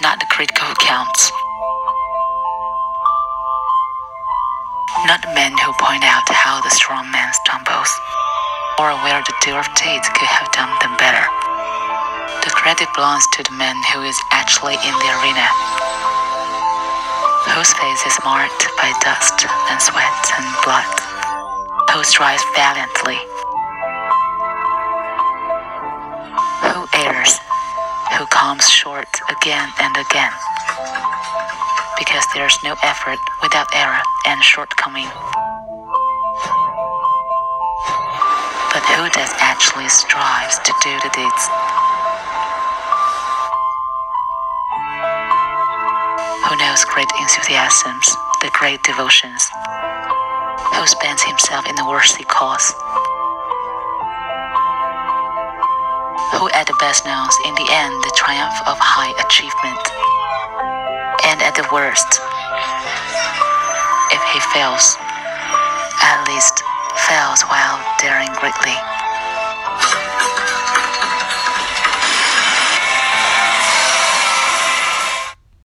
not the critical who counts. Not the men who point out how the strong man stumbles, or where the dear of deeds could have done them better. The credit belongs to the man who is actually in the arena, whose face is marked by dust and sweat and blood, who strives valiantly, comes short again and again, because there's no effort without error and shortcoming. But who does actually strives to do the deeds? Who knows great enthusiasms, the great devotions? Who spends himself in the worthy cause? Who at the best knows in the end the triumph of high achievement? And at the worst, if he fails, at least fails while daring greatly.